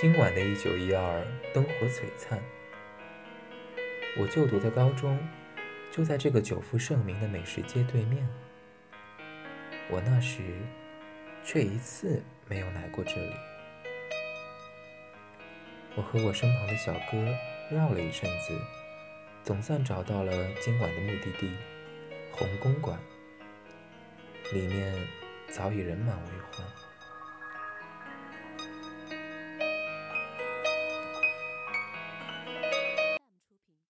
今晚的一九一二灯火璀璨。我就读的高中就在这个久负盛名的美食街对面。我那时却一次没有来过这里。我和我身旁的小哥绕了一阵子总算找到了今晚的目的地红公馆。里面早已人满为患。